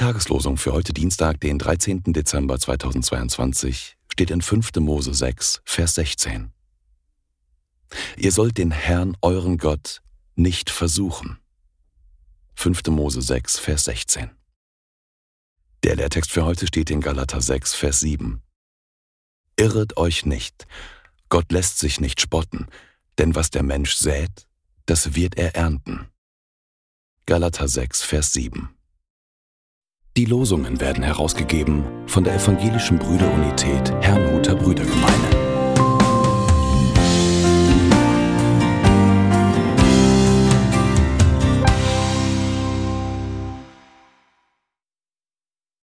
Tageslosung für heute Dienstag, den 13. Dezember 2022, steht in 5. Mose 6, Vers 16. Ihr sollt den Herrn, euren Gott, nicht versuchen. 5. Mose 6, Vers 16. Der Lehrtext für heute steht in Galater 6, Vers 7. Irret euch nicht, Gott lässt sich nicht spotten, denn was der Mensch sät, das wird er ernten. Galater 6, Vers 7. Die Losungen werden herausgegeben von der Evangelischen Brüderunität Herrnhuter Brüdergemeine.